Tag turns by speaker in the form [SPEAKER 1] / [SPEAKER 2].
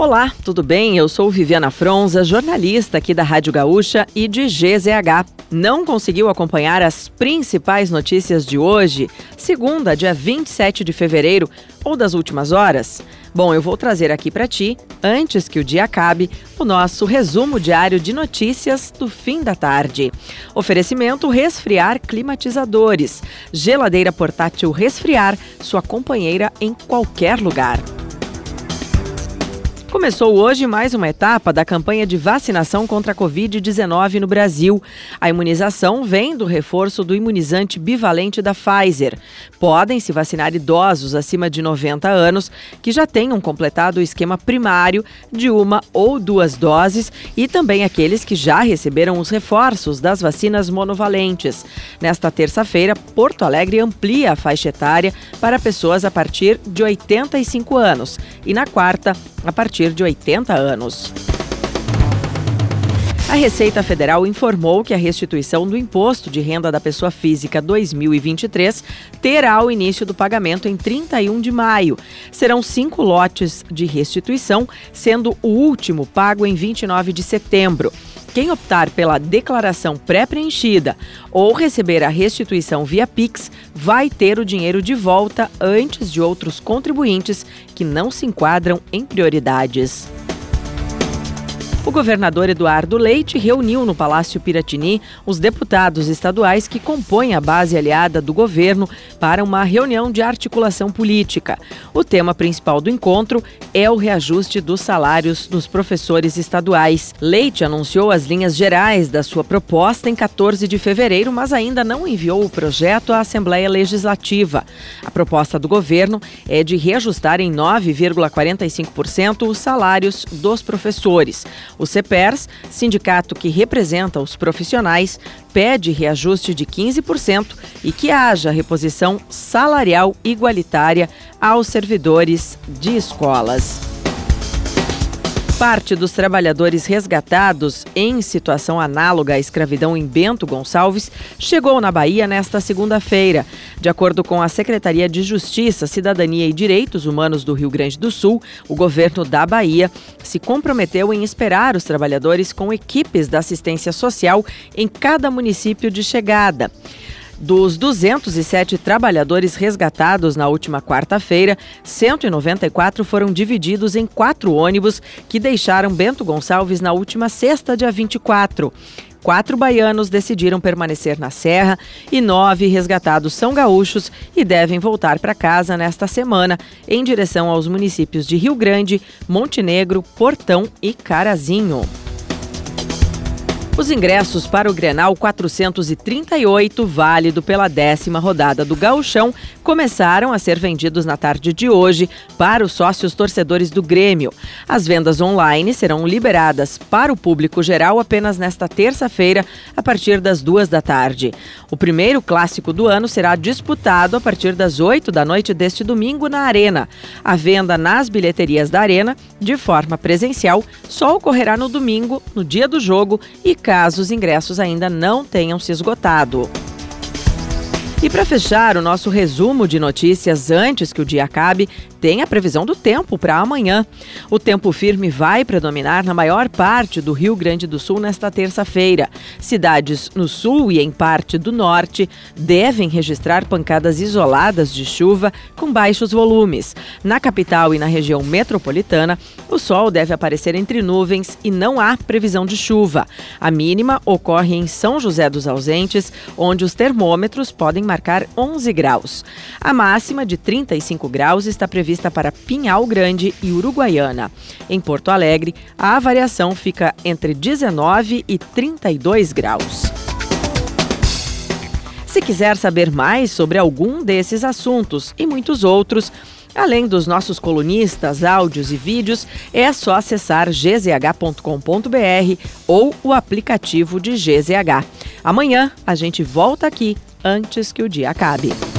[SPEAKER 1] Olá, tudo bem? Eu sou Viviana Fronza, jornalista aqui da Rádio Gaúcha e de GZH. Não conseguiu acompanhar as principais notícias de hoje, segunda, dia 27 de fevereiro, ou das últimas horas? Bom, eu vou trazer aqui para ti, antes que o dia acabe, o nosso resumo diário de notícias do fim da tarde. Oferecimento Resfriar Climatizadores. Geladeira portátil Resfriar, sua companheira em qualquer lugar. Começou hoje mais uma etapa da campanha de vacinação contra a Covid-19 no Brasil. A imunização vem do reforço do imunizante bivalente da Pfizer. Podem se vacinar idosos acima de 90 anos que já tenham completado o esquema primário de uma ou duas doses e também aqueles que já receberam os reforços das vacinas monovalentes. Nesta terça-feira, Porto Alegre amplia a faixa etária para pessoas a partir de 85 anos e na quarta, a partir de 80 anos. A Receita Federal informou que a restituição do Imposto de Renda da Pessoa Física 2023 terá o início do pagamento em 31 de maio. Serão cinco lotes de restituição, sendo o último pago em 29 de setembro. Quem optar pela declaração pré-preenchida ou receber a restituição via Pix vai ter o dinheiro de volta antes de outros contribuintes que não se enquadram em prioridades. O governador Eduardo Leite reuniu no Palácio Piratini os deputados estaduais que compõem a base aliada do governo para uma reunião de articulação política. O tema principal do encontro é o reajuste dos salários dos professores estaduais. Leite anunciou as linhas gerais da sua proposta em 14 de fevereiro, mas ainda não enviou o projeto à Assembleia Legislativa. A proposta do governo é de reajustar em 9,45% os salários dos professores. O CEPERS, sindicato que representa os profissionais, pede reajuste de 15% e que haja reposição salarial igualitária aos servidores de escolas. Parte dos trabalhadores resgatados em situação análoga à escravidão em Bento Gonçalves chegou na Bahia nesta segunda-feira. De acordo com a Secretaria de Justiça, Cidadania e Direitos Humanos do Rio Grande do Sul, o governo da Bahia se comprometeu em esperar os trabalhadores com equipes da assistência social em cada município de chegada. Dos 207 trabalhadores resgatados na última quarta-feira, 194 foram divididos em quatro ônibus que deixaram Bento Gonçalves na última sexta, dia 24. Quatro baianos decidiram permanecer na Serra e nove resgatados são gaúchos e devem voltar para casa nesta semana, em direção aos municípios de Rio Grande, Montenegro, Portão e Carazinho. Os ingressos para o Grenal 438, válido pela décima rodada do Gauchão, começaram a ser vendidos na tarde de hoje para os sócios torcedores do Grêmio. As vendas online serão liberadas para o público geral apenas nesta terça-feira, a partir das duas da tarde. O primeiro clássico do ano será disputado a partir das oito da noite deste domingo na Arena. A venda nas bilheterias da Arena, de forma presencial, só ocorrerá no domingo, no dia do jogo e caso os ingressos ainda não tenham se esgotado. E para fechar o nosso resumo de notícias antes que o dia acabe, tem a previsão do tempo para amanhã. O tempo firme vai predominar na maior parte do Rio Grande do Sul nesta terça-feira. Cidades no sul e em parte do norte devem registrar pancadas isoladas de chuva com baixos volumes. Na capital e na região metropolitana, o sol deve aparecer entre nuvens e não há previsão de chuva. A mínima ocorre em São José dos Ausentes, onde os termômetros podem marcar 11 graus. A máxima de 35 graus está prevista para Pinhal Grande e Uruguaiana. Em Porto Alegre, a variação fica entre 19 e 32 graus. Se quiser saber mais sobre algum desses assuntos e muitos outros, Além dos nossos colunistas, áudios e vídeos, é só acessar gzh.com.br ou o aplicativo de GZH. Amanhã a gente volta aqui antes que o dia acabe.